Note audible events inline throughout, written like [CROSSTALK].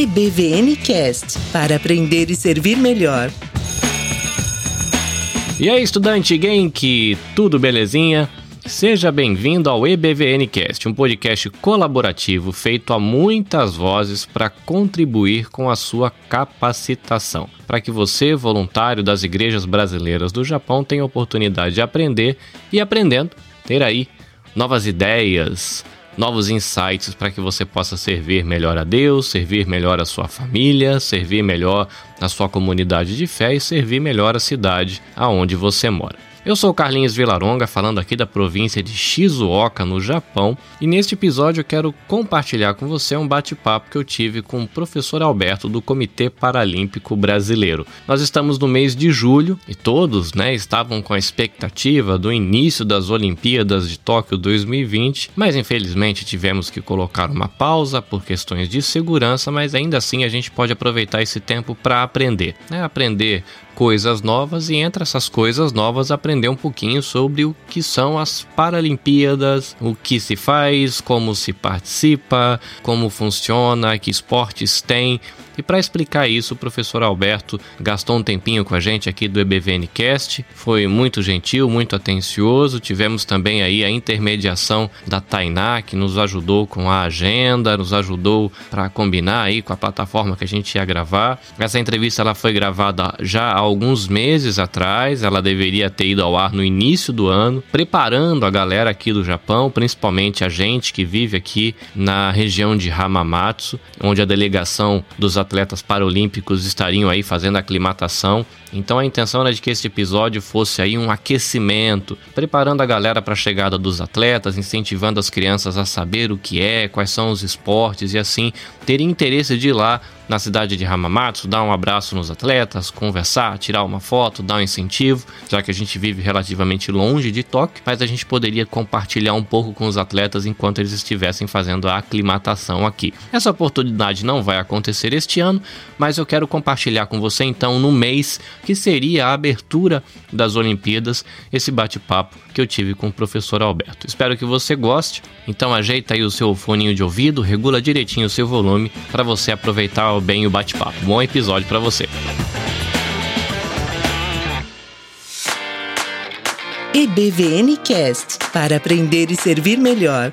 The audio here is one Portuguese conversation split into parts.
EBVN Cast para aprender e servir melhor. E aí, estudante Genki, tudo belezinha? Seja bem-vindo ao EBVNcast, um podcast colaborativo feito a muitas vozes para contribuir com a sua capacitação, para que você, voluntário das igrejas brasileiras do Japão, tenha oportunidade de aprender e aprendendo ter aí novas ideias, novos insights para que você possa servir melhor a Deus, servir melhor a sua família, servir melhor a sua comunidade de fé e servir melhor a cidade aonde você mora. Eu sou Carlinhos Vilaronga, falando aqui da província de Shizuoka, no Japão, e neste episódio eu quero compartilhar com você um bate-papo que eu tive com o professor Alberto do Comitê Paralímpico Brasileiro. Nós estamos no mês de julho e todos, né, estavam com a expectativa do início das Olimpíadas de Tóquio 2020, mas infelizmente tivemos que colocar uma pausa por questões de segurança, mas ainda assim a gente pode aproveitar esse tempo para aprender, né? Aprender coisas novas e entre essas coisas novas aprender um pouquinho sobre o que são as Paralimpíadas, o que se faz, como se participa, como funciona, que esportes tem. E para explicar isso, o professor Alberto gastou um tempinho com a gente aqui do EBVNcast, foi muito gentil, muito atencioso. Tivemos também aí a intermediação da Tainá, que nos ajudou com a agenda, nos ajudou para combinar aí com a plataforma que a gente ia gravar. Essa entrevista ela foi gravada já há alguns meses atrás, ela deveria ter ido ao ar no início do ano, preparando a galera aqui do Japão, principalmente a gente que vive aqui na região de Hamamatsu, onde a delegação dos atletas paralímpicos estariam aí fazendo aclimatação. Então a intenção era de que este episódio fosse aí um aquecimento, preparando a galera para a chegada dos atletas, incentivando as crianças a saber o que é, quais são os esportes e assim ter interesse de ir lá na cidade de Hamamatsu, dar um abraço nos atletas, conversar, tirar uma foto, dar um incentivo, já que a gente vive relativamente longe de Tóquio, mas a gente poderia compartilhar um pouco com os atletas enquanto eles estivessem fazendo a aclimatação aqui. Essa oportunidade não vai acontecer este ano, mas eu quero compartilhar com você então no mês que seria a abertura das Olimpíadas, esse bate-papo que eu tive com o professor Alberto. Espero que você goste, então ajeita aí o seu foninho de ouvido, regula direitinho o seu volume para você aproveitar bem o bate-papo. Bom episódio para você. EBVN Cast para aprender e servir melhor.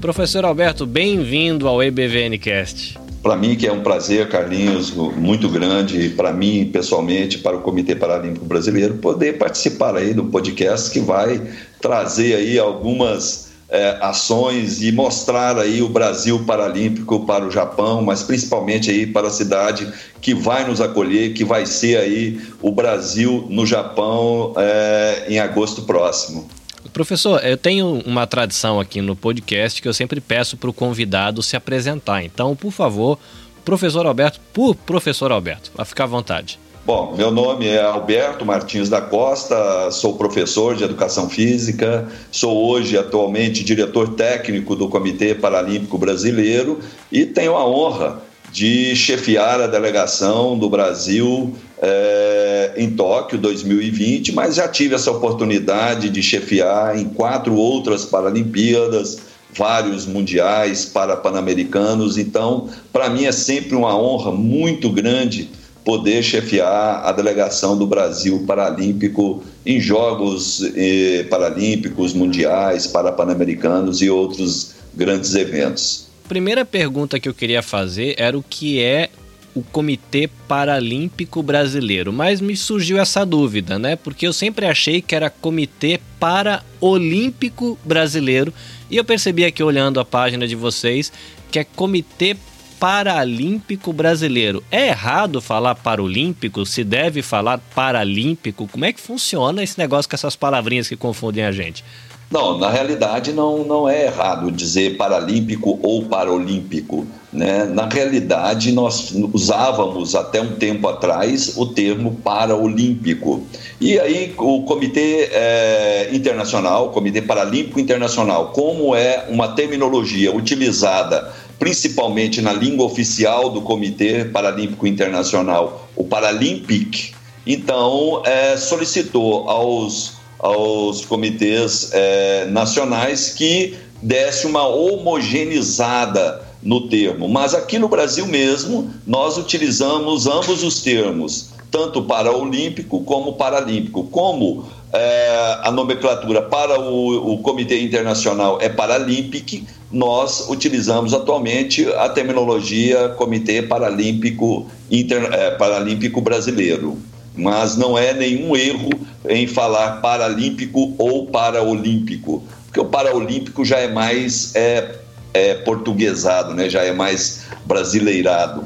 Professor Alberto, bem-vindo ao EBVN Cast. Para mim, que é um prazer, Carlinhos, muito grande, para mim pessoalmente, para o Comitê Paralímpico Brasileiro, poder participar aí do podcast que vai trazer aí algumas é, ações e mostrar aí o Brasil Paralímpico para o Japão, mas principalmente aí para a cidade que vai nos acolher, que vai ser aí o Brasil no Japão é, em agosto próximo. Professor, eu tenho uma tradição aqui no podcast que eu sempre peço para o convidado se apresentar. Então, por favor, professor Alberto, por professor Alberto, vai ficar à vontade. Bom, meu nome é Alberto Martins da Costa, sou professor de Educação Física, sou hoje atualmente diretor técnico do Comitê Paralímpico Brasileiro e tenho a honra de chefiar a delegação do Brasil é, em Tóquio 2020, mas já tive essa oportunidade de chefiar em quatro outras Paralimpíadas, vários mundiais para pan-americanos. Então, para mim é sempre uma honra muito grande poder chefiar a delegação do Brasil Paralímpico em Jogos eh, Paralímpicos, Mundiais, Parapanamericanos e outros grandes eventos. Primeira pergunta que eu queria fazer era o que é o Comitê Paralímpico Brasileiro, mas me surgiu essa dúvida, né? Porque eu sempre achei que era Comitê Paraolímpico Brasileiro e eu percebi aqui olhando a página de vocês que é Comitê Paralímpico Brasileiro. É errado falar Paralímpico? Se deve falar Paralímpico? Como é que funciona esse negócio com essas palavrinhas que confundem a gente? Não, na realidade não, não é errado dizer paralímpico ou paralímpico. Né? Na realidade, nós usávamos até um tempo atrás o termo paraolímpico. E aí o Comitê é, Internacional, Comitê Paralímpico Internacional, como é uma terminologia utilizada principalmente na língua oficial do Comitê Paralímpico Internacional, o Paralympic, então é, solicitou aos, aos comitês é, nacionais que desse uma homogeneizada no termo. Mas aqui no Brasil mesmo, nós utilizamos ambos os termos, tanto para olímpico como paralímpico. Como é, a nomenclatura para o, o Comitê Internacional é Paralímpico, nós utilizamos atualmente a terminologia Comitê Paralímpico, Inter, é, Paralímpico Brasileiro. Mas não é nenhum erro em falar paralímpico ou paraolímpico, porque o paraolímpico já é mais é, é portuguesado, né? já é mais brasileirado.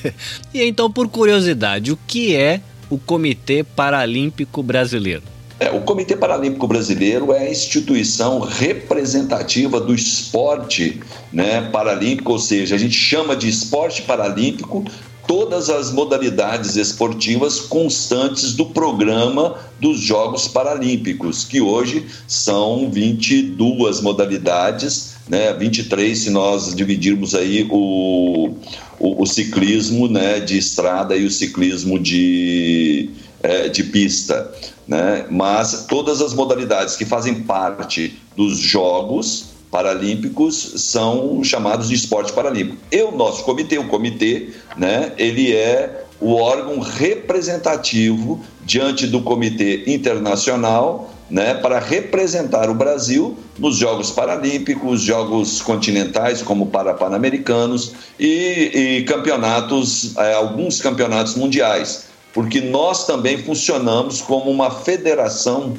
[LAUGHS] e então, por curiosidade, o que é o Comitê Paralímpico Brasileiro? É, o Comitê Paralímpico Brasileiro é a instituição representativa do esporte né, paralímpico, ou seja, a gente chama de esporte paralímpico todas as modalidades esportivas constantes do programa dos Jogos Paralímpicos, que hoje são 22 modalidades, né, 23 se nós dividirmos aí o, o, o ciclismo né, de estrada e o ciclismo de, é, de pista né? mas todas as modalidades que fazem parte dos Jogos Paralímpicos são chamados de esporte paralímpico. E o nosso comitê, o comitê, né, ele é o órgão representativo diante do Comitê Internacional né, para representar o Brasil nos Jogos Paralímpicos, Jogos Continentais, como Parapan-Americanos e, e campeonatos, é, alguns campeonatos mundiais porque nós também funcionamos como uma federação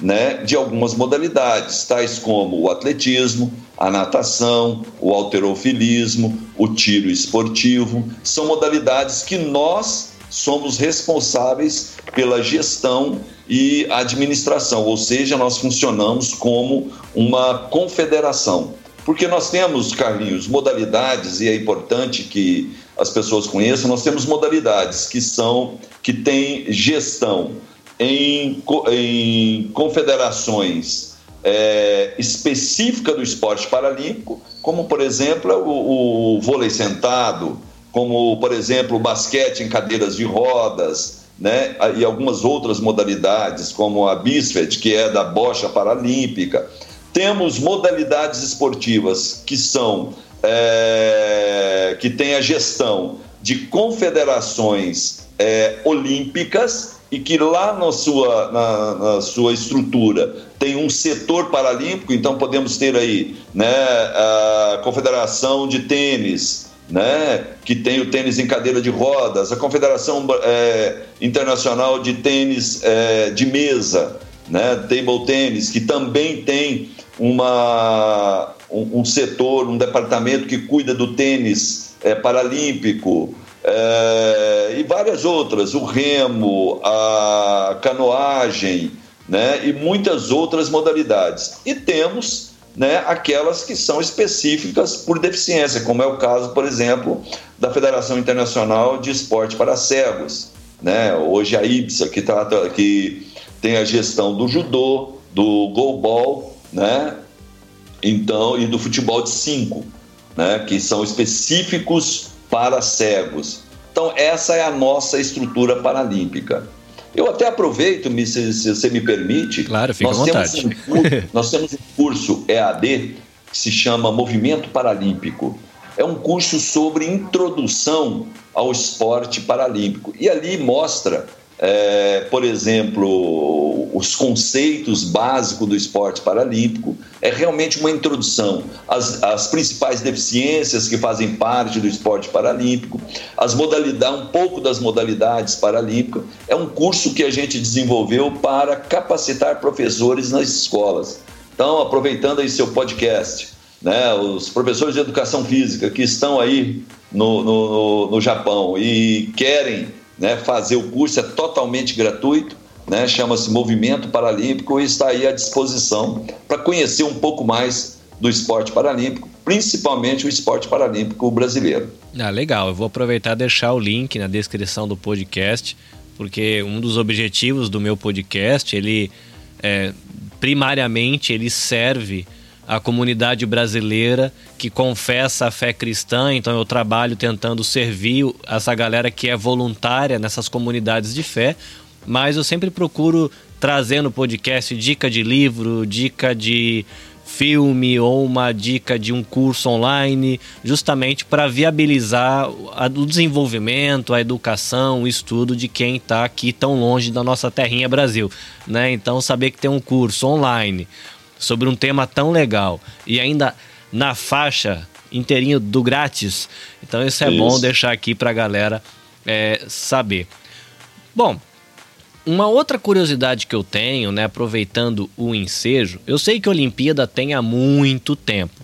né, de algumas modalidades, tais como o atletismo, a natação, o alterofilismo, o tiro esportivo. São modalidades que nós somos responsáveis pela gestão e administração, ou seja, nós funcionamos como uma confederação. Porque nós temos, Carlinhos, modalidades, e é importante que as pessoas conheçam, nós temos modalidades que são que têm gestão em, em confederações é, específica do esporte paralímpico, como por exemplo o, o vôlei sentado, como por exemplo o basquete em cadeiras de rodas, né, e algumas outras modalidades, como a BISFED, que é da bocha paralímpica. Temos modalidades esportivas que são é, que tem a gestão de confederações é, olímpicas e que lá na sua, na, na, sua estrutura tem um setor paralímpico, então podemos ter aí né, a Confederação de Tênis, né, que tem o tênis em cadeira de rodas, a Confederação é, Internacional de Tênis é, de Mesa, né, Table Tênis, que também tem uma, um, um, setor, um departamento que cuida do tênis é, paralímpico, é, e várias outras, o remo, a canoagem, né, e muitas outras modalidades. E temos né, aquelas que são específicas por deficiência, como é o caso, por exemplo, da Federação Internacional de Esporte para Cegos. Né? Hoje a IBSA, que, trata, que tem a gestão do judô, do goalball, né? então, e do futebol de cinco, né? que são específicos para cegos. Então, essa é a nossa estrutura paralímpica. Eu até aproveito, se, se você me permite. Claro, fica nós à vontade. Temos um, [LAUGHS] nós temos um curso EAD que se chama Movimento Paralímpico. É um curso sobre introdução ao esporte paralímpico. E ali mostra é, por exemplo, os conceitos básicos do esporte paralímpico, é realmente uma introdução às, às principais deficiências que fazem parte do esporte paralímpico, as modalidades, um pouco das modalidades paralímpicas. É um curso que a gente desenvolveu para capacitar professores nas escolas. Então, aproveitando aí seu podcast, né, os professores de educação física que estão aí no, no, no Japão e querem né, fazer o curso, é totalmente gratuito, né, chama-se Movimento Paralímpico e está aí à disposição para conhecer um pouco mais do esporte paralímpico, principalmente o esporte paralímpico brasileiro. Ah, legal. Eu vou aproveitar e deixar o link na descrição do podcast, porque um dos objetivos do meu podcast, ele é, primariamente ele serve a comunidade brasileira que confessa a fé cristã, então eu trabalho tentando servir essa galera que é voluntária nessas comunidades de fé, mas eu sempre procuro trazer no podcast dica de livro, dica de filme ou uma dica de um curso online, justamente para viabilizar o desenvolvimento, a educação, o estudo de quem está aqui tão longe da nossa terrinha Brasil. Né? Então, saber que tem um curso online sobre um tema tão legal e ainda na faixa inteirinho do grátis, então isso é isso. bom deixar aqui para a galera é, saber. Bom, uma outra curiosidade que eu tenho, né, aproveitando o ensejo, eu sei que a Olimpíada tem há muito tempo.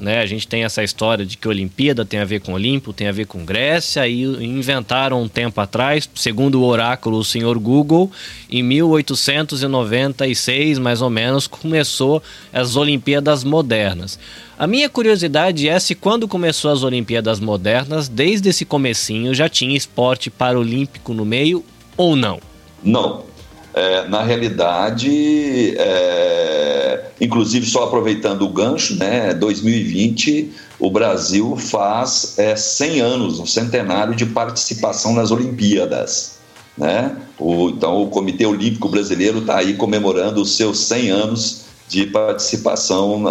Né? A gente tem essa história de que Olimpíada tem a ver com Olimpo, tem a ver com Grécia, e inventaram um tempo atrás, segundo o oráculo o senhor Google, em 1896, mais ou menos, começou as Olimpíadas modernas. A minha curiosidade é se quando começou as Olimpíadas modernas, desde esse comecinho já tinha esporte paralímpico no meio ou não? Não. É, na realidade, é, inclusive só aproveitando o gancho, né, 2020 o Brasil faz é, 100 anos, um centenário de participação nas Olimpíadas. Né? O, então o Comitê Olímpico Brasileiro está aí comemorando os seus 100 anos de participação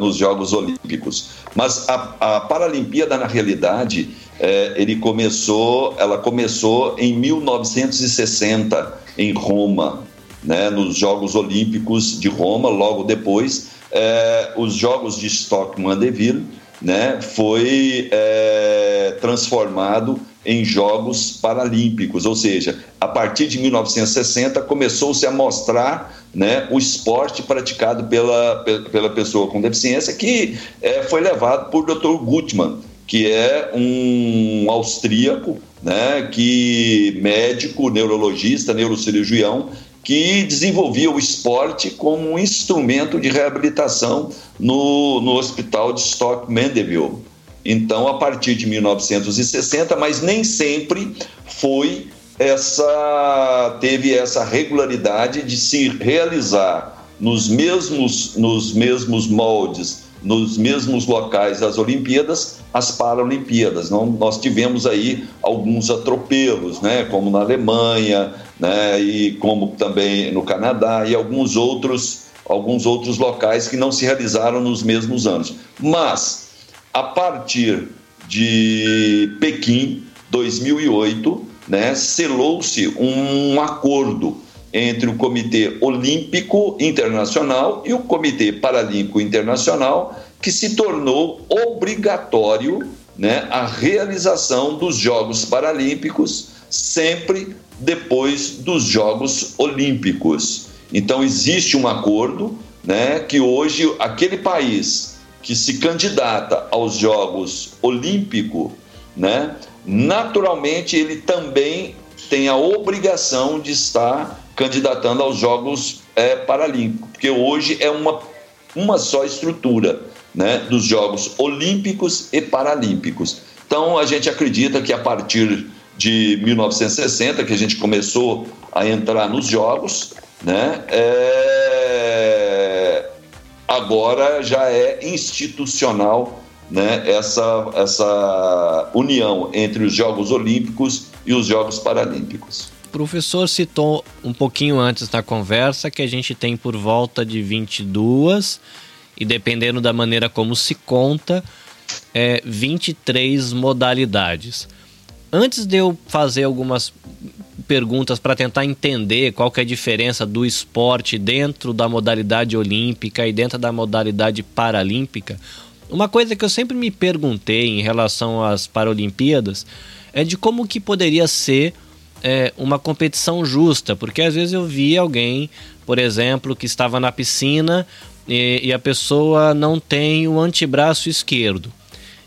nos Jogos Olímpicos. Mas a, a Paralimpíada, na realidade, é, ele começou, ela começou em 1960 em Roma, né, nos Jogos Olímpicos de Roma. Logo depois, é, os Jogos de Stockmann-Deville, né, foi é, transformado em Jogos Paralímpicos, ou seja, a partir de 1960 começou-se a mostrar né, o esporte praticado pela, pela pessoa com deficiência, que é, foi levado por Dr. Gutmann, que é um austríaco, né, que médico, neurologista, neurocirurgião, que desenvolvia o esporte como um instrumento de reabilitação no, no hospital de Stock Mandeville. Então, a partir de 1960, mas nem sempre foi essa teve essa regularidade de se realizar nos mesmos nos mesmos moldes nos mesmos locais das Olimpíadas, as Paralimpíadas. Não, nós tivemos aí alguns atropelos, né, como na Alemanha, né, e como também no Canadá e alguns outros, alguns outros locais que não se realizaram nos mesmos anos. Mas a partir de Pequim, 2008, né, selou-se um acordo entre o Comitê Olímpico Internacional e o Comitê Paralímpico Internacional, que se tornou obrigatório né, a realização dos Jogos Paralímpicos sempre depois dos Jogos Olímpicos. Então existe um acordo né, que hoje aquele país que se candidata aos Jogos Olímpicos, né, naturalmente ele também tem a obrigação de estar candidatando aos Jogos é, Paralímpicos, porque hoje é uma, uma só estrutura né, dos Jogos Olímpicos e Paralímpicos. Então, a gente acredita que a partir de 1960, que a gente começou a entrar nos Jogos, né, é... agora já é institucional né, essa, essa união entre os Jogos Olímpicos e os Jogos Paralímpicos. O professor citou um pouquinho antes da conversa que a gente tem por volta de 22 e dependendo da maneira como se conta, é 23 modalidades. Antes de eu fazer algumas perguntas para tentar entender qual que é a diferença do esporte dentro da modalidade olímpica e dentro da modalidade paralímpica, uma coisa que eu sempre me perguntei em relação às Paralimpíadas é de como que poderia ser é, uma competição justa, porque às vezes eu via alguém, por exemplo, que estava na piscina e, e a pessoa não tem o antebraço esquerdo.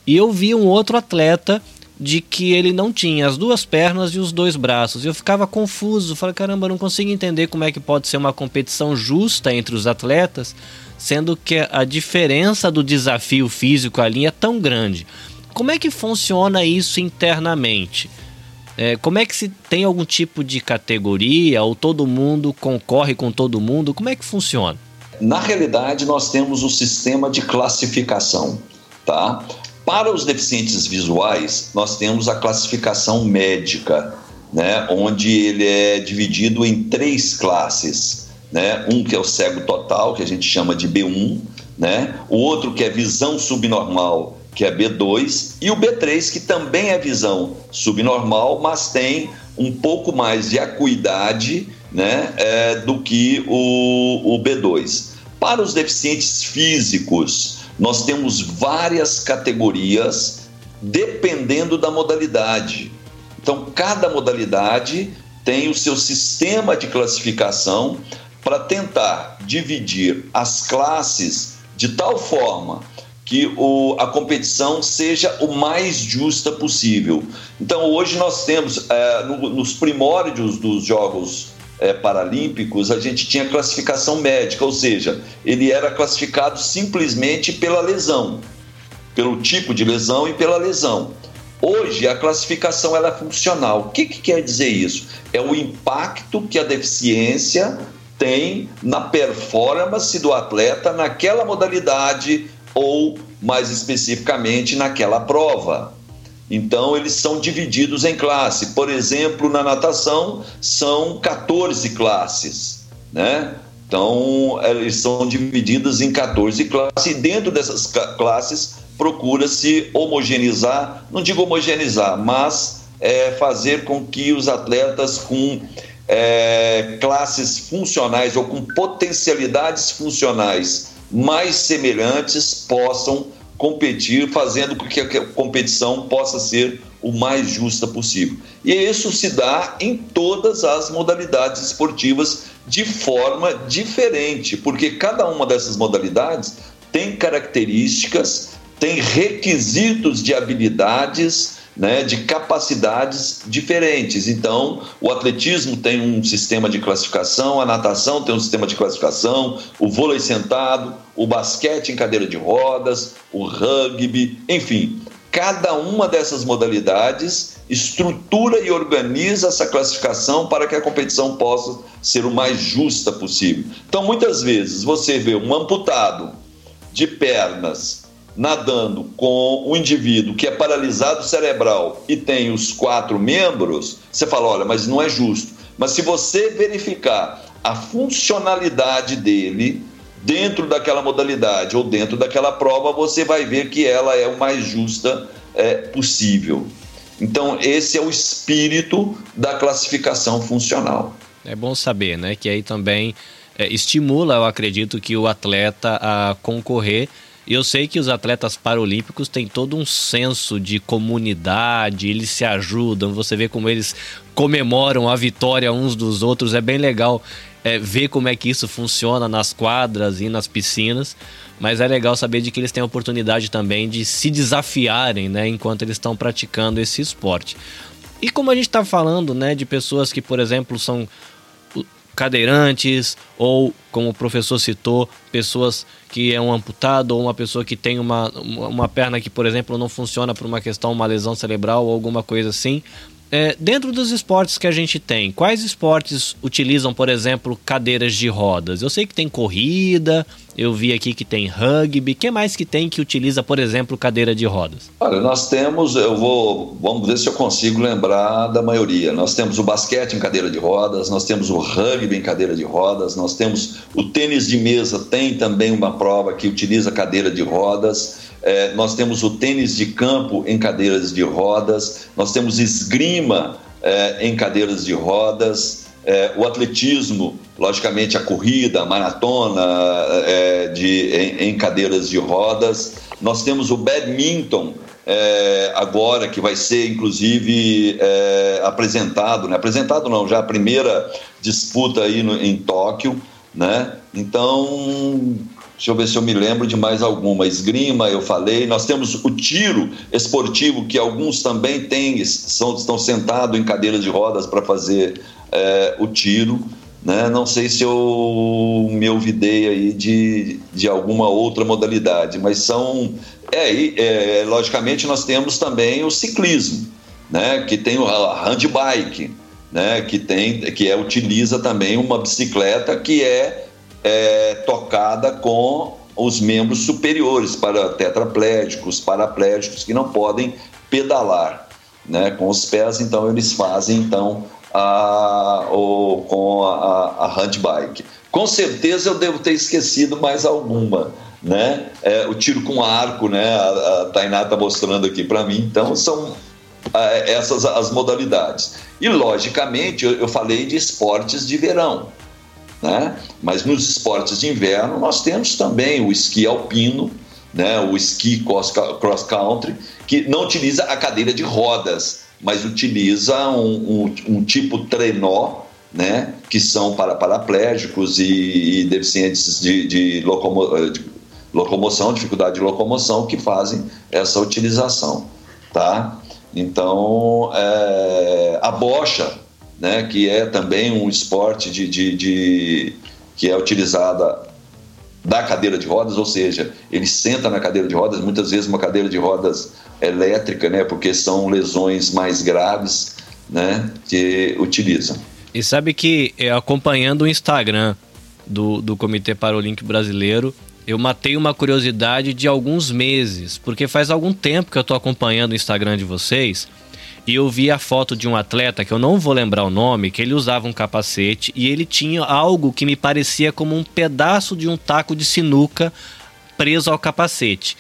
E eu vi um outro atleta de que ele não tinha as duas pernas e os dois braços. Eu ficava confuso, falei, caramba, não consigo entender como é que pode ser uma competição justa entre os atletas, sendo que a diferença do desafio físico ali é tão grande. Como é que funciona isso internamente? É, como é que se tem algum tipo de categoria ou todo mundo concorre com todo mundo? Como é que funciona? Na realidade, nós temos o um sistema de classificação, tá? Para os deficientes visuais, nós temos a classificação médica, né, onde ele é dividido em três classes, né? Um que é o cego total, que a gente chama de B1, né? O outro que é visão subnormal, que é B2, e o B3 que também é visão subnormal, mas tem um pouco mais de acuidade, né, é, do que o, o B2. Para os deficientes físicos, nós temos várias categorias dependendo da modalidade. Então, cada modalidade tem o seu sistema de classificação para tentar dividir as classes de tal forma que o, a competição seja o mais justa possível. Então, hoje nós temos, é, no, nos primórdios dos Jogos é, Paralímpicos, a gente tinha classificação médica, ou seja, ele era classificado simplesmente pela lesão, pelo tipo de lesão e pela lesão. Hoje a classificação ela é funcional. O que, que quer dizer isso? É o impacto que a deficiência tem na performance do atleta naquela modalidade ou, mais especificamente, naquela prova. Então, eles são divididos em classe. Por exemplo, na natação, são 14 classes, né? Então, eles são divididos em 14 classes, e dentro dessas classes procura-se homogeneizar, não digo homogeneizar, mas é, fazer com que os atletas com é, classes funcionais ou com potencialidades funcionais mais semelhantes possam competir, fazendo com que a competição possa ser o mais justa possível. E isso se dá em todas as modalidades esportivas de forma diferente, porque cada uma dessas modalidades tem características tem requisitos de habilidades, né, de capacidades diferentes. Então, o atletismo tem um sistema de classificação, a natação tem um sistema de classificação, o vôlei sentado, o basquete em cadeira de rodas, o rugby, enfim, cada uma dessas modalidades estrutura e organiza essa classificação para que a competição possa ser o mais justa possível. Então, muitas vezes você vê um amputado de pernas nadando com um indivíduo que é paralisado cerebral e tem os quatro membros, você fala: olha, mas não é justo. Mas se você verificar a funcionalidade dele dentro daquela modalidade ou dentro daquela prova, você vai ver que ela é o mais justa é, possível. Então, esse é o espírito da classificação funcional. É bom saber, né? Que aí também é, estimula, eu acredito, que o atleta a concorrer eu sei que os atletas paralímpicos têm todo um senso de comunidade, eles se ajudam, você vê como eles comemoram a vitória uns dos outros, é bem legal é, ver como é que isso funciona nas quadras e nas piscinas, mas é legal saber de que eles têm a oportunidade também de se desafiarem, né, enquanto eles estão praticando esse esporte. E como a gente está falando, né, de pessoas que, por exemplo, são cadeirantes ou, como o professor citou, pessoas que é um amputado ou uma pessoa que tem uma, uma perna que, por exemplo, não funciona por uma questão, uma lesão cerebral ou alguma coisa assim. É, dentro dos esportes que a gente tem, quais esportes utilizam, por exemplo, cadeiras de rodas? Eu sei que tem corrida, eu vi aqui que tem rugby. que mais que tem que utiliza, por exemplo, cadeira de rodas? Olha, nós temos, eu vou, vamos ver se eu consigo lembrar da maioria. Nós temos o basquete em cadeira de rodas, nós temos o rugby em cadeira de rodas, nós temos o tênis de mesa, tem também uma prova que utiliza cadeira de rodas. É, nós temos o tênis de campo em cadeiras de rodas, nós temos esgrima é, em cadeiras de rodas, é, o atletismo, logicamente a corrida, a maratona é, de, em, em, cadeiras de rodas. Nós temos o badminton é, agora, que vai ser inclusive é, apresentado, né? apresentado não, já a primeira disputa aí no, em Tóquio, né? Então, Deixa eu ver se eu me lembro de mais alguma. Esgrima, eu falei. Nós temos o tiro esportivo, que alguns também têm, são, estão sentados em cadeiras de rodas para fazer é, o tiro. Né? Não sei se eu me olvidei aí de, de alguma outra modalidade, mas são. É, é, logicamente, nós temos também o ciclismo, né? que tem a handbike, né? que, tem, que é, utiliza também uma bicicleta que é é, tocada com os membros superiores para tetraplégicos, paraplégicos que não podem pedalar, né? Com os pés, então eles fazem então a, o, com a, a handbike. Com certeza eu devo ter esquecido mais alguma. né? É, o tiro com arco, né? A, a Tainá está mostrando aqui para mim. Então, são é, essas as modalidades. E, logicamente, eu, eu falei de esportes de verão. Né? Mas nos esportes de inverno nós temos também o esqui alpino, né? o esqui cross country, que não utiliza a cadeira de rodas, mas utiliza um, um, um tipo trenó, né? que são para paraplégicos e, e deficientes de, de, locomo, de locomoção, dificuldade de locomoção, que fazem essa utilização. Tá? Então, é, a bocha, né, que é também um esporte de, de, de, que é utilizada da cadeira de rodas, ou seja, ele senta na cadeira de rodas, muitas vezes uma cadeira de rodas elétrica, né, porque são lesões mais graves, né, que utilizam. E sabe que acompanhando o Instagram do, do Comitê Paralímpico Brasileiro, eu matei uma curiosidade de alguns meses, porque faz algum tempo que eu estou acompanhando o Instagram de vocês e eu vi a foto de um atleta que eu não vou lembrar o nome, que ele usava um capacete e ele tinha algo que me parecia como um pedaço de um taco de sinuca preso ao capacete.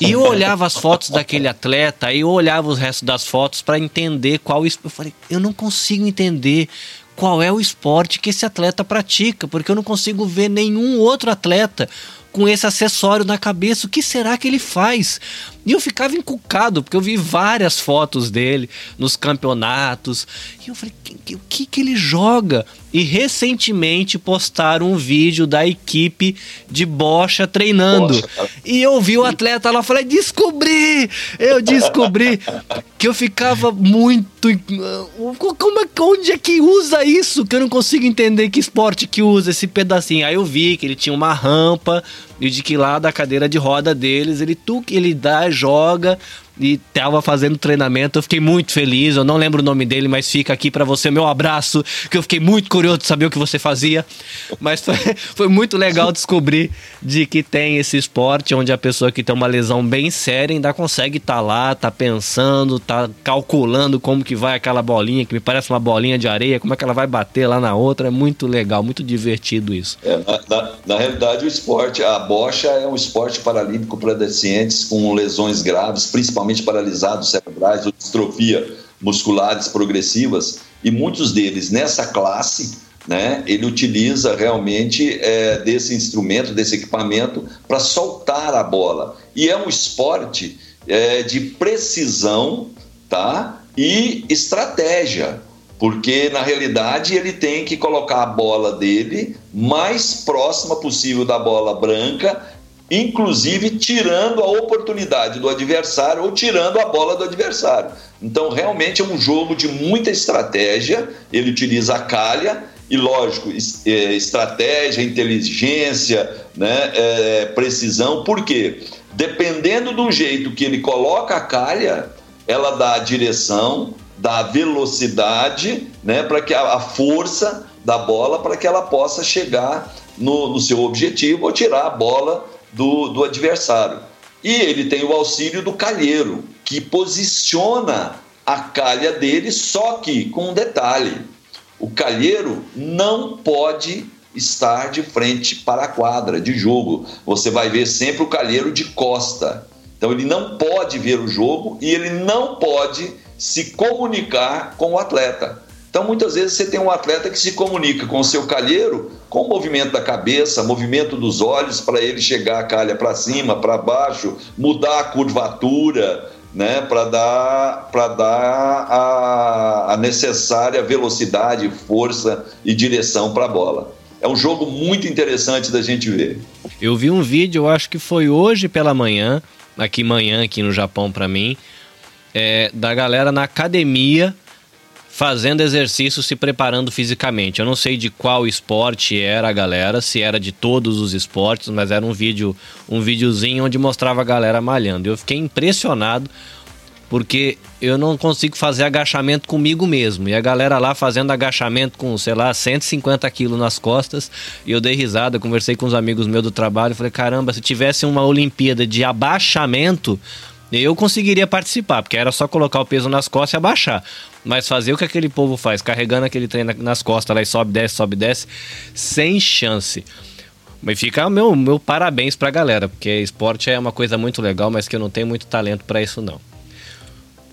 E eu olhava as fotos daquele atleta, e eu olhava os restos das fotos para entender qual. Eu falei, eu não consigo entender qual é o esporte que esse atleta pratica, porque eu não consigo ver nenhum outro atleta com esse acessório na cabeça. O que será que ele faz? E eu ficava encucado, porque eu vi várias fotos dele nos campeonatos. E eu falei, o que, que ele joga? E recentemente postaram um vídeo da equipe de bocha treinando. Bocha, e eu vi o atleta lá, falei, descobri! Eu descobri [LAUGHS] que eu ficava muito. Como é, onde é que usa isso? Que eu não consigo entender que esporte que usa esse pedacinho. Aí eu vi que ele tinha uma rampa e de que lá da cadeira de roda deles ele tu ele dá joga e tava fazendo treinamento. Eu fiquei muito feliz. Eu não lembro o nome dele, mas fica aqui para você meu abraço, que eu fiquei muito curioso de saber o que você fazia. Mas foi, [LAUGHS] foi muito legal descobrir de que tem esse esporte onde a pessoa que tem uma lesão bem séria ainda consegue estar tá lá, tá pensando, tá calculando como que vai aquela bolinha, que me parece uma bolinha de areia, como é que ela vai bater lá na outra. É muito legal, muito divertido isso. É, na, na, na realidade, o esporte, a bocha é um esporte paralímpico para deficientes com lesões graves, principalmente principalmente paralisados cerebrais ou distrofia musculares progressivas, e muitos deles nessa classe, né, ele utiliza realmente é, desse instrumento, desse equipamento, para soltar a bola. E é um esporte é, de precisão tá, e estratégia, porque na realidade ele tem que colocar a bola dele mais próxima possível da bola branca inclusive tirando a oportunidade do adversário ou tirando a bola do adversário. Então, realmente é um jogo de muita estratégia. Ele utiliza a calha e, lógico, é, estratégia, inteligência, né, é, precisão. Por quê? Dependendo do jeito que ele coloca a calha, ela dá a direção, dá a velocidade, né, para que a, a força da bola para que ela possa chegar no, no seu objetivo ou tirar a bola do, do adversário. E ele tem o auxílio do calheiro, que posiciona a calha dele, só que com um detalhe: o calheiro não pode estar de frente para a quadra de jogo. Você vai ver sempre o calheiro de costa. Então ele não pode ver o jogo e ele não pode se comunicar com o atleta. Então, muitas vezes, você tem um atleta que se comunica com o seu calheiro com o movimento da cabeça, movimento dos olhos, para ele chegar a calha para cima, para baixo, mudar a curvatura, né, para dar, dar a, a necessária velocidade, força e direção para a bola. É um jogo muito interessante da gente ver. Eu vi um vídeo, acho que foi hoje pela manhã, aqui manhã, aqui no Japão para mim, é, da galera na academia fazendo exercício, se preparando fisicamente. Eu não sei de qual esporte era a galera, se era de todos os esportes, mas era um vídeo, um videozinho onde mostrava a galera malhando. Eu fiquei impressionado porque eu não consigo fazer agachamento comigo mesmo. E a galera lá fazendo agachamento com, sei lá, 150 quilos nas costas. E eu dei risada, conversei com os amigos meus do trabalho. Falei, caramba, se tivesse uma Olimpíada de abaixamento, eu conseguiria participar, porque era só colocar o peso nas costas e abaixar. Mas fazer o que aquele povo faz, carregando aquele trem nas costas lá e sobe, desce, sobe, desce, sem chance. Mas fica meu, meu parabéns pra galera, porque esporte é uma coisa muito legal, mas que eu não tenho muito talento para isso não.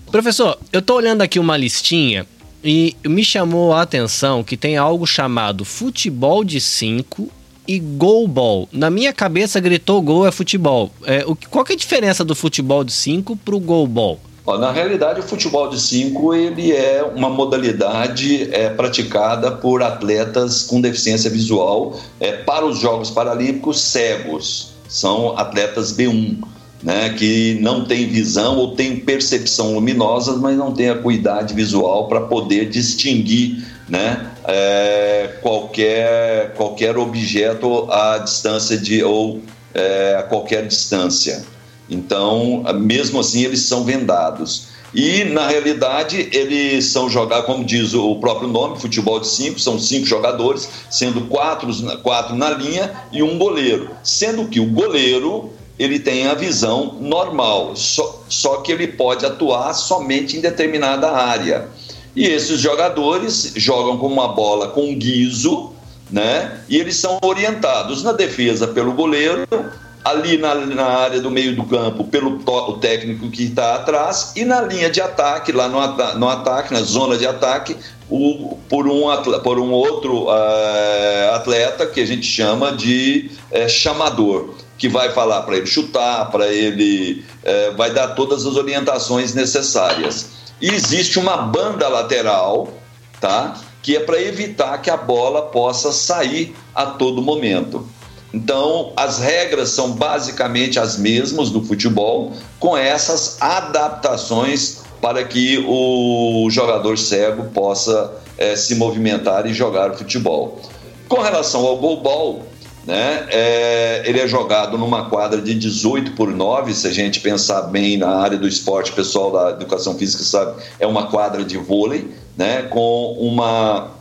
Professor, eu tô olhando aqui uma listinha e me chamou a atenção que tem algo chamado futebol de 5 e goalball. Na minha cabeça gritou gol é futebol. É, o, qual que é a diferença do futebol de 5 pro goalball? Na realidade, o futebol de 5 ele é uma modalidade é, praticada por atletas com deficiência visual é, para os Jogos Paralímpicos cegos. São atletas B1 né, que não tem visão ou tem percepção luminosa, mas não tem acuidade visual para poder distinguir né, é, qualquer, qualquer objeto à distância de ou é, a qualquer distância. Então, mesmo assim, eles são vendados. E, na realidade, eles são jogados, como diz o próprio nome, futebol de cinco, são cinco jogadores, sendo quatro, quatro na linha e um goleiro. Sendo que o goleiro ele tem a visão normal, só, só que ele pode atuar somente em determinada área. E esses jogadores jogam com uma bola com guiso, né? E eles são orientados na defesa pelo goleiro, ali na, na área do meio do campo pelo o técnico que está atrás e na linha de ataque, lá no, no ataque, na zona de ataque, o, por, um, por um outro uh, atleta que a gente chama de uh, chamador que vai falar para ele chutar, para ele é, vai dar todas as orientações necessárias. E existe uma banda lateral, tá? Que é para evitar que a bola possa sair a todo momento. Então, as regras são basicamente as mesmas do futebol, com essas adaptações para que o jogador cego possa é, se movimentar e jogar futebol. Com relação ao goalball, né? É, ele é jogado numa quadra de 18 por 9, se a gente pensar bem na área do esporte, pessoal da educação física sabe, é uma quadra de vôlei, né? com uma,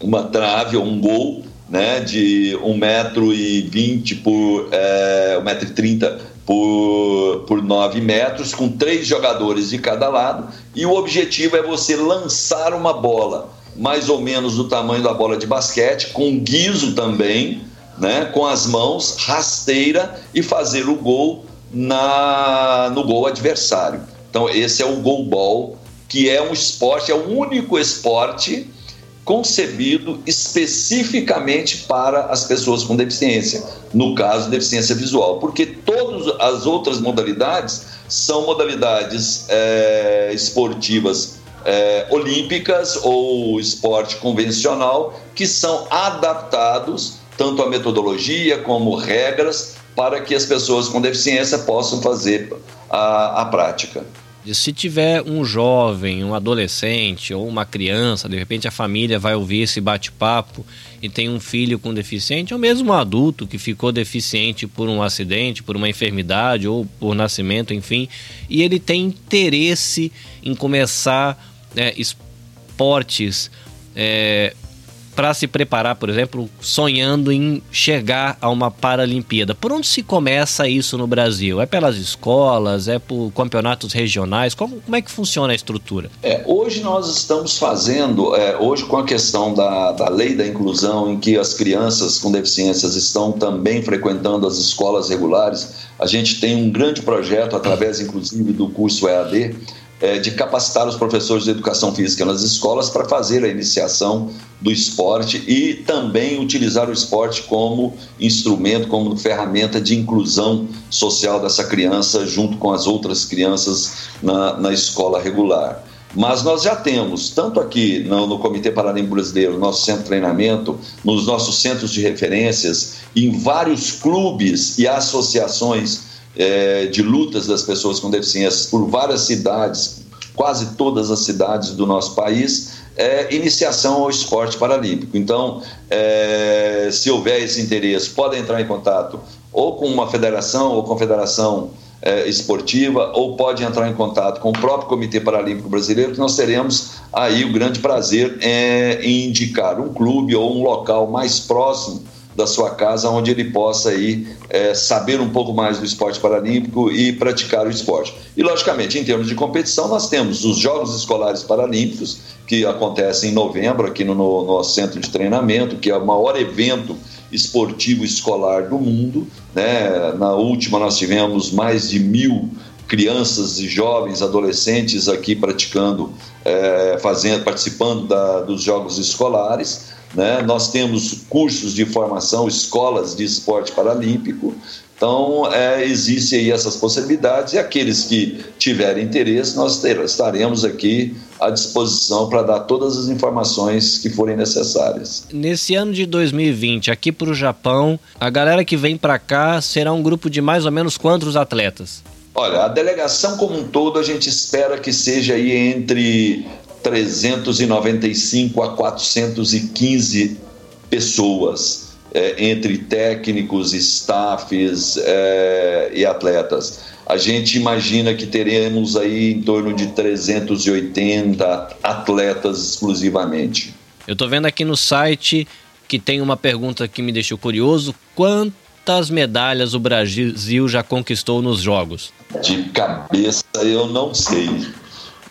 uma trave ou um gol né? de 1,20m por é, 1,30m por, por 9 metros, com três jogadores de cada lado, e o objetivo é você lançar uma bola mais ou menos do tamanho da bola de basquete, com guiso também, né, com as mãos, rasteira e fazer o gol na, no gol adversário. Então, esse é o goalball, que é um esporte, é o único esporte concebido especificamente para as pessoas com deficiência, no caso, deficiência visual, porque todas as outras modalidades são modalidades é, esportivas é, olímpicas ou esporte convencional que são adaptados tanto a metodologia como regras para que as pessoas com deficiência possam fazer a, a prática. Se tiver um jovem, um adolescente ou uma criança, de repente a família vai ouvir esse bate-papo e tem um filho com deficiente, ou mesmo um adulto que ficou deficiente por um acidente, por uma enfermidade ou por nascimento, enfim, e ele tem interesse em começar é, esportes é, para se preparar, por exemplo, sonhando em chegar a uma Paralimpíada. Por onde se começa isso no Brasil? É pelas escolas? É por campeonatos regionais? Como, como é que funciona a estrutura? É, hoje nós estamos fazendo, é, hoje com a questão da, da lei da inclusão, em que as crianças com deficiências estão também frequentando as escolas regulares, a gente tem um grande projeto, através inclusive do curso EAD, de capacitar os professores de educação física nas escolas para fazer a iniciação do esporte e também utilizar o esporte como instrumento, como ferramenta de inclusão social dessa criança junto com as outras crianças na, na escola regular. Mas nós já temos, tanto aqui no, no Comitê Paralímpico Brasileiro, nosso centro de treinamento, nos nossos centros de referências, em vários clubes e associações é, de lutas das pessoas com deficiências por várias cidades, quase todas as cidades do nosso país, é, iniciação ao esporte paralímpico. Então, é, se houver esse interesse, podem entrar em contato ou com uma federação ou confederação é, esportiva, ou pode entrar em contato com o próprio Comitê Paralímpico Brasileiro, que nós teremos aí o grande prazer é, em indicar um clube ou um local mais próximo da sua casa, onde ele possa aí é, saber um pouco mais do esporte paralímpico e praticar o esporte. E, logicamente, em termos de competição, nós temos os Jogos Escolares Paralímpicos, que acontecem em novembro aqui no, no nosso centro de treinamento, que é o maior evento esportivo escolar do mundo. Né? Na última, nós tivemos mais de mil crianças e jovens, adolescentes aqui praticando, é, fazendo, participando da, dos jogos escolares. Né? Nós temos cursos de formação, escolas de esporte paralímpico. Então, é, existe aí essas possibilidades e aqueles que tiverem interesse, nós ter, estaremos aqui à disposição para dar todas as informações que forem necessárias. Nesse ano de 2020, aqui para o Japão, a galera que vem para cá será um grupo de mais ou menos quantos atletas? Olha, a delegação como um todo a gente espera que seja aí entre 395 a 415 pessoas, é, entre técnicos, staffs é, e atletas. A gente imagina que teremos aí em torno de 380 atletas exclusivamente. Eu estou vendo aqui no site que tem uma pergunta que me deixou curioso: quantas medalhas o Brasil já conquistou nos Jogos? De cabeça eu não sei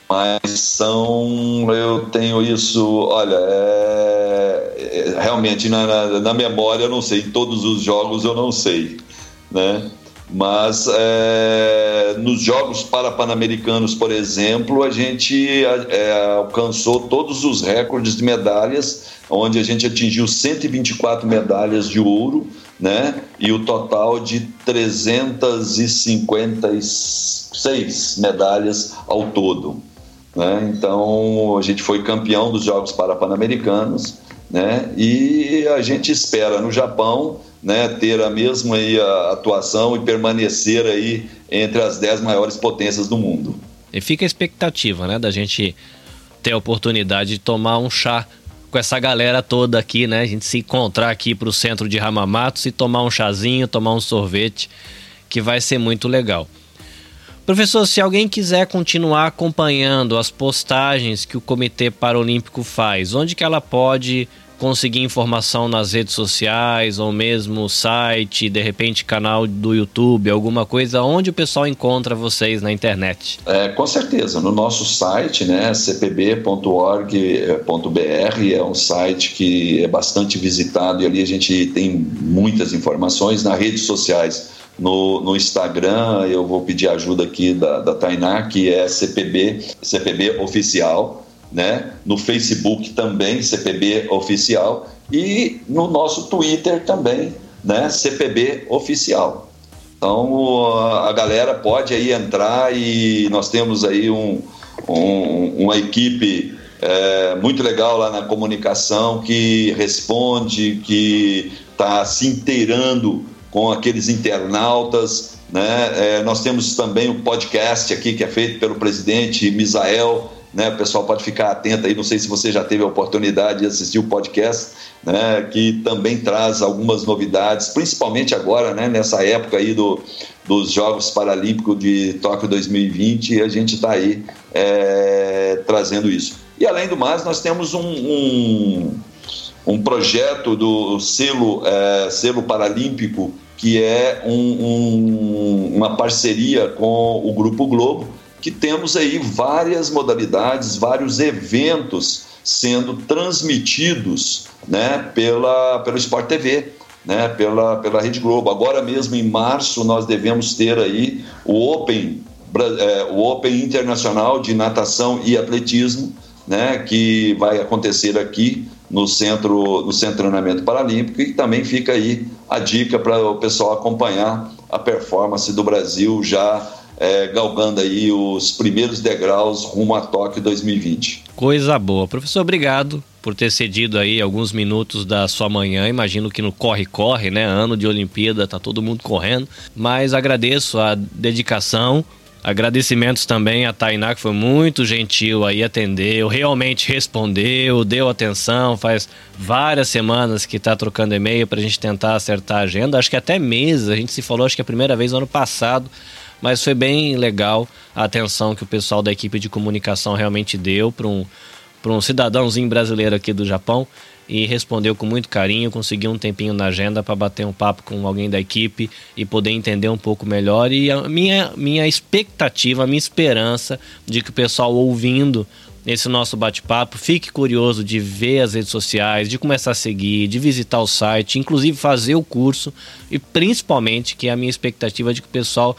mas são eu tenho isso olha é, é, realmente na, na, na, memória eu não sei. Em todos os jogos eu não sei né? Mas é, nos jogos para pan-americanos por exemplo a gente é, alcançou todos os recordes de medalhas onde a gente atingiu 124 medalhas de ouro né? E o total de 356 medalhas ao todo né? Então, a gente foi campeão dos Jogos Parapan-Americanos né? e a gente espera no Japão né, ter a mesma a atuação e permanecer aí entre as dez maiores potências do mundo. E fica a expectativa né, da gente ter a oportunidade de tomar um chá com essa galera toda aqui, né? A gente se encontrar aqui para o centro de Ramamatos e tomar um chazinho, tomar um sorvete, que vai ser muito legal. Professor, se alguém quiser continuar acompanhando as postagens que o Comitê Paralímpico faz, onde que ela pode conseguir informação nas redes sociais ou mesmo site, de repente canal do YouTube, alguma coisa, onde o pessoal encontra vocês na internet? É, com certeza, no nosso site, né, cpb.org.br, é um site que é bastante visitado e ali a gente tem muitas informações nas redes sociais no, no Instagram, eu vou pedir ajuda aqui da, da Tainá, que é CPB, CPB Oficial, né? no Facebook também, CPB Oficial, e no nosso Twitter também, né? CPB Oficial. Então a galera pode aí entrar e nós temos aí um, um, uma equipe é, muito legal lá na comunicação que responde, que está se inteirando com aqueles internautas. Né? É, nós temos também o um podcast aqui que é feito pelo presidente Misael. Né? O pessoal pode ficar atento aí. Não sei se você já teve a oportunidade de assistir o podcast, né? que também traz algumas novidades, principalmente agora, né? nessa época aí do, dos Jogos Paralímpicos de Tóquio 2020. A gente está aí é, trazendo isso. E além do mais, nós temos um, um um projeto do selo, é, selo paralímpico que é um, um, uma parceria com o Grupo Globo, que temos aí várias modalidades, vários eventos sendo transmitidos né, pela, pelo Sport TV, né, pela, pela Rede Globo. Agora mesmo em março nós devemos ter aí o Open, é, o Open Internacional de Natação e Atletismo, né, que vai acontecer aqui no centro, no centro de treinamento paralímpico e também fica aí a dica para o pessoal acompanhar a performance do Brasil já é, galgando aí os primeiros degraus rumo a Tóquio 2020. Coisa boa. Professor, obrigado por ter cedido aí alguns minutos da sua manhã. Imagino que no corre-corre, né? Ano de Olimpíada, tá todo mundo correndo. Mas agradeço a dedicação, Agradecimentos também a Tainá, que foi muito gentil aí, atendeu, realmente respondeu, deu atenção. Faz várias semanas que está trocando e-mail para a gente tentar acertar a agenda. Acho que até meses, a gente se falou, acho que a primeira vez no ano passado. Mas foi bem legal a atenção que o pessoal da equipe de comunicação realmente deu para um, um cidadãozinho brasileiro aqui do Japão. E respondeu com muito carinho, conseguiu um tempinho na agenda para bater um papo com alguém da equipe e poder entender um pouco melhor. E a minha, minha expectativa, a minha esperança de que o pessoal ouvindo esse nosso bate-papo. Fique curioso de ver as redes sociais, de começar a seguir, de visitar o site, inclusive fazer o curso e principalmente que é a minha expectativa de que o pessoal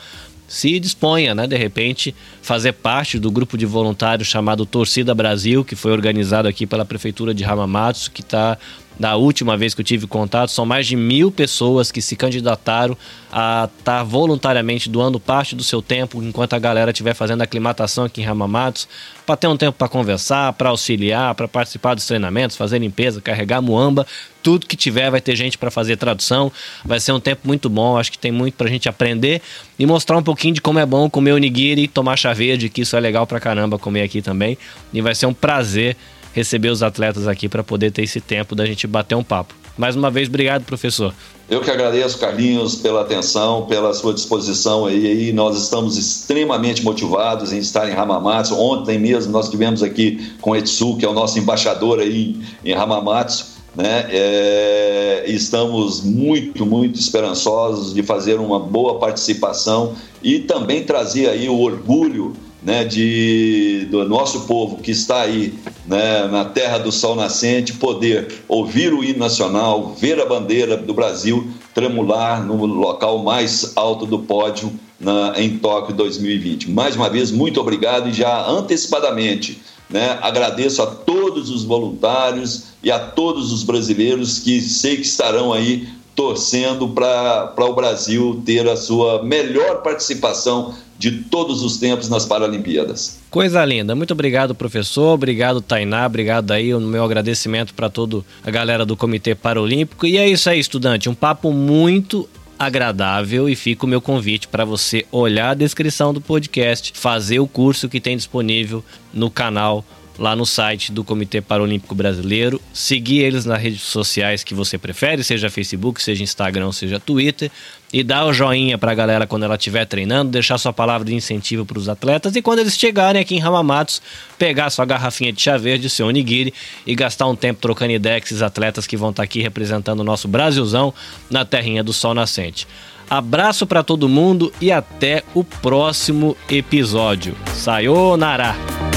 se disponha, né, de repente, fazer parte do grupo de voluntários chamado Torcida Brasil, que foi organizado aqui pela Prefeitura de Hamamatsu, que está da última vez que eu tive contato, são mais de mil pessoas que se candidataram a estar tá voluntariamente doando parte do seu tempo enquanto a galera estiver fazendo aclimatação aqui em Ramamatos, para ter um tempo para conversar, para auxiliar, para participar dos treinamentos, fazer limpeza, carregar muamba, tudo que tiver vai ter gente para fazer tradução. Vai ser um tempo muito bom, acho que tem muito para a gente aprender e mostrar um pouquinho de como é bom comer onigiri, tomar chá verde, que isso é legal para caramba comer aqui também. E vai ser um prazer receber os atletas aqui para poder ter esse tempo da gente bater um papo. Mais uma vez, obrigado, professor. Eu que agradeço, Carlinhos, pela atenção, pela sua disposição aí. Nós estamos extremamente motivados em estar em Hamamatsu. Ontem mesmo nós tivemos aqui com o Etsu, que é o nosso embaixador aí em Hamamatsu. Né? É, estamos muito, muito esperançosos de fazer uma boa participação e também trazer aí o orgulho né, de, do nosso povo que está aí né, na terra do sol nascente, poder ouvir o hino nacional, ver a bandeira do Brasil tremular no local mais alto do pódio na, em Tóquio 2020. Mais uma vez, muito obrigado e já antecipadamente né, agradeço a todos os voluntários e a todos os brasileiros que sei que estarão aí torcendo para o Brasil ter a sua melhor participação de todos os tempos nas Paralimpíadas. Coisa linda. Muito obrigado, professor. Obrigado, Tainá. Obrigado aí. O meu agradecimento para toda a galera do Comitê Paralímpico. E é isso aí, estudante. Um papo muito agradável e fica o meu convite para você olhar a descrição do podcast, fazer o curso que tem disponível no canal lá no site do Comitê Paralímpico Brasileiro, seguir eles nas redes sociais que você prefere, seja Facebook, seja Instagram, seja Twitter, e dar o joinha para a galera quando ela estiver treinando, deixar sua palavra de incentivo para os atletas e quando eles chegarem aqui em Ramamatos, pegar sua garrafinha de chá verde, seu onigiri e gastar um tempo trocando ideia com esses atletas que vão estar tá aqui representando o nosso Brasilzão na terrinha do sol nascente. Abraço para todo mundo e até o próximo episódio. Sayonara!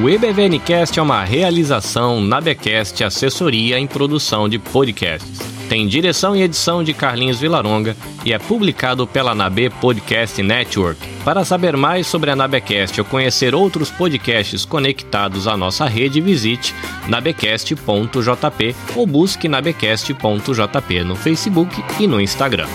O EBVNcast é uma realização Nabecast Assessoria em Produção de Podcasts. Tem direção e edição de Carlinhos Vilaronga e é publicado pela Nabe Podcast Network. Para saber mais sobre a Nabecast ou conhecer outros podcasts conectados à nossa rede, visite nabecast.jp ou busque nabecast.jp no Facebook e no Instagram.